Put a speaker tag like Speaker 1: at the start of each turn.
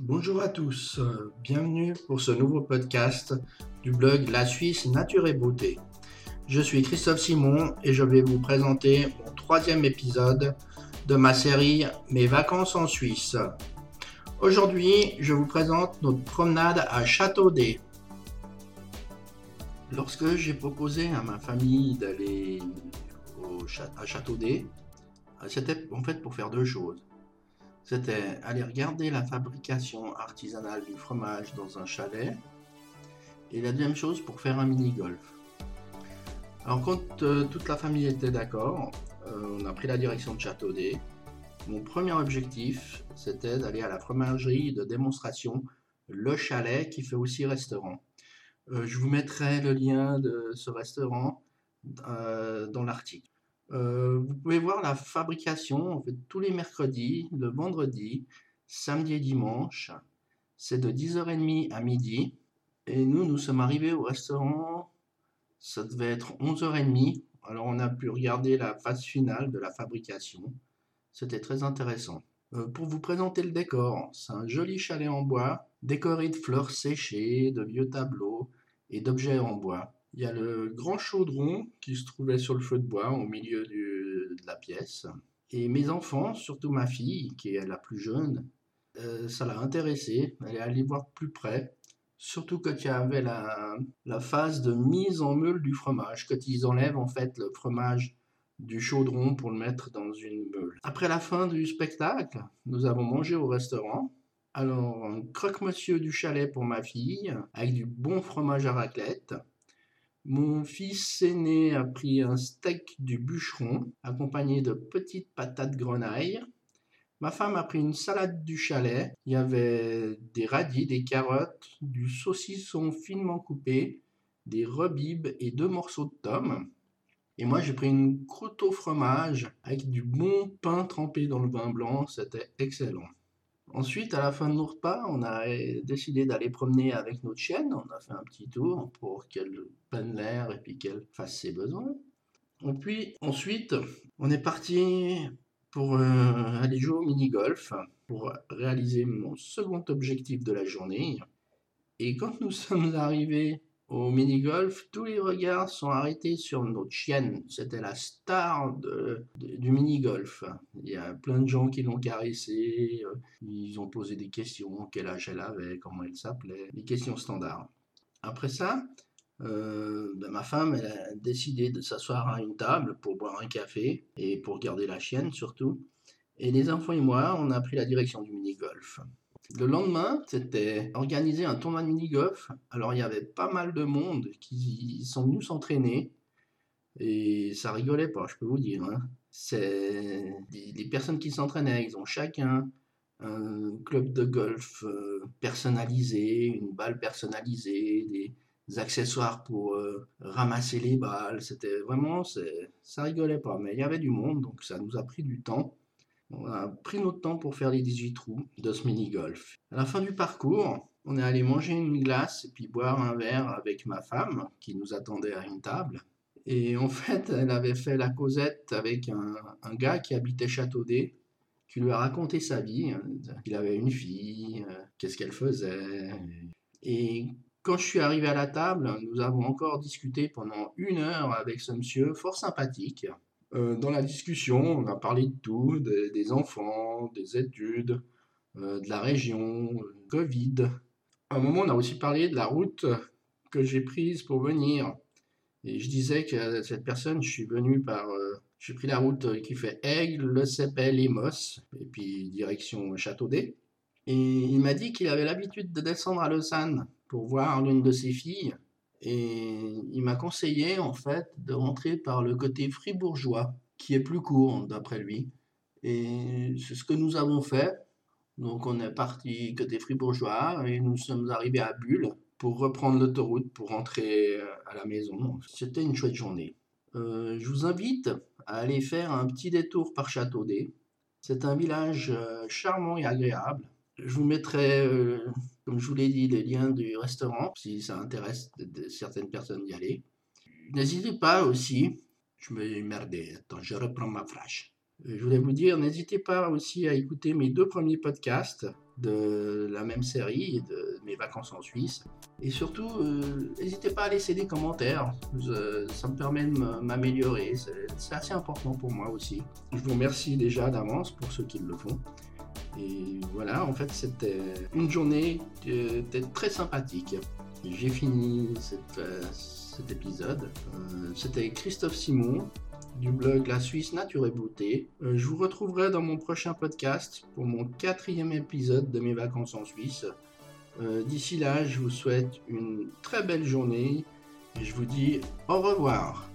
Speaker 1: Bonjour à tous, bienvenue pour ce nouveau podcast du blog La Suisse Nature et Beauté. Je suis Christophe Simon et je vais vous présenter mon troisième épisode de ma série Mes vacances en Suisse. Aujourd'hui, je vous présente notre promenade à Châteaudet. Lorsque j'ai proposé à ma famille d'aller à Châteaudet, c'était en fait pour faire deux choses c'était aller regarder la fabrication artisanale du fromage dans un chalet. Et la deuxième chose, pour faire un mini-golf. Alors quand euh, toute la famille était d'accord, euh, on a pris la direction de Châteaudet. Mon premier objectif, c'était d'aller à la fromagerie de démonstration Le Chalet, qui fait aussi restaurant. Euh, je vous mettrai le lien de ce restaurant dans l'article. Euh, vous pouvez voir la fabrication tous les mercredis, le vendredi, samedi et dimanche. C'est de 10h30 à midi. Et nous, nous sommes arrivés au restaurant, ça devait être 11h30. Alors on a pu regarder la phase finale de la fabrication. C'était très intéressant. Euh, pour vous présenter le décor, c'est un joli chalet en bois, décoré de fleurs séchées, de vieux tableaux et d'objets en bois. Il y a le grand chaudron qui se trouvait sur le feu de bois au milieu de la pièce. Et mes enfants, surtout ma fille, qui est la plus jeune, euh, ça l'a intéressée. Elle est allée voir plus près. Surtout quand il y avait la, la phase de mise en meule du fromage, quand ils enlèvent en fait le fromage du chaudron pour le mettre dans une meule. Après la fin du spectacle, nous avons mangé au restaurant. Alors, un croque-monsieur du chalet pour ma fille, avec du bon fromage à raclette. Mon fils aîné a pris un steak du bûcheron, accompagné de petites patates grenailles. Ma femme a pris une salade du chalet. Il y avait des radis, des carottes, du saucisson finement coupé, des rebibes et deux morceaux de tomme. Et moi, j'ai pris une croûte au fromage avec du bon pain trempé dans le vin blanc. C'était excellent. Ensuite, à la fin de nos repas, on a décidé d'aller promener avec notre chienne. On a fait un petit tour pour qu'elle prenne l'air et puis qu'elle fasse ses besoins. Et puis ensuite, on est parti pour euh, aller jouer au mini-golf pour réaliser mon second objectif de la journée. Et quand nous sommes arrivés au mini-golf, tous les regards sont arrêtés sur notre chienne. C'était la star du mini-golf. Il y a plein de gens qui l'ont caressée. Euh, ils ont posé des questions, quel âge elle avait, comment elle s'appelait, des questions standards. Après ça, euh, ben, ma femme a décidé de s'asseoir à une table pour boire un café et pour garder la chienne surtout. Et les enfants et moi, on a pris la direction du mini-golf. Le lendemain, c'était organiser un tournoi de mini-golf. Alors, il y avait pas mal de monde qui sont venus s'entraîner. Et ça rigolait pas, je peux vous dire. Hein. C'est les personnes qui s'entraînaient, ils ont chacun un club de golf euh, personnalisé, une balle personnalisée, des accessoires pour euh, ramasser les balles. C'était vraiment, ça rigolait pas. Mais il y avait du monde, donc ça nous a pris du temps. On a pris notre temps pour faire les 18 trous de ce mini-golf. À la fin du parcours, on est allé manger une glace et puis boire un verre avec ma femme qui nous attendait à une table. Et en fait, elle avait fait la causette avec un, gars qui habitait Châteaudet, qui lui a raconté sa vie. Il avait une fille, euh, qu'est-ce qu'elle faisait. Et quand je suis arrivé à la table, nous avons encore discuté pendant une heure avec ce monsieur fort sympathique. Euh, dans la discussion, on a parlé de tout, des enfants, des études, euh, de la région, euh, Covid. À un moment, on a aussi parlé de la route que j'ai prise pour venir. Et je disais que cette personne, je suis venu par... j'ai pris la route qui fait Aigle, Le Cepel, Emos, et puis direction Châteaudet. Et il m'a dit qu'il avait l'habitude de descendre à Lausanne pour voir l'une de ses filles. Et il m'a conseillé en fait de rentrer par le côté fribourgeois, qui est plus court d'après lui. Et c'est ce que nous avons fait. Donc on est parti côté fribourgeois et nous sommes arrivés à Bulle pour reprendre l'autoroute pour rentrer euh, à la maison. C'était une chouette journée. Euh, je vous invite à aller faire un petit détour par Châteaudet. C'est un village euh, charmant et agréable. Je vous mettrai comme je vous l'ai dit, les liens du restaurant, si ça intéresse certaines personnes d'y aller. N'hésitez pas aussi, je me merdé, attends, je reprends ma phrase. Euh, je voulais vous dire, n'hésitez pas aussi à écouter mes deux premiers podcasts, de la même série, de mes vacances en Suisse. Et surtout, euh, n'hésitez pas à laisser des commentaires, ça me permet de m'améliorer, c'est assez important pour moi aussi. Je vous remercie déjà d'avance pour ceux qui le font. Et voilà, en fait, c'était une journée qui était très sympathique. J'ai fini euh, cet épisode. Euh, c'était Christophe Simon du blog La Suisse Nature et Beauté. Euh, je vous retrouverai dans mon prochain podcast pour mon quatrième épisode de mes vacances en Suisse. D'ici là, je vous souhaite une très belle journée et je vous dis au revoir.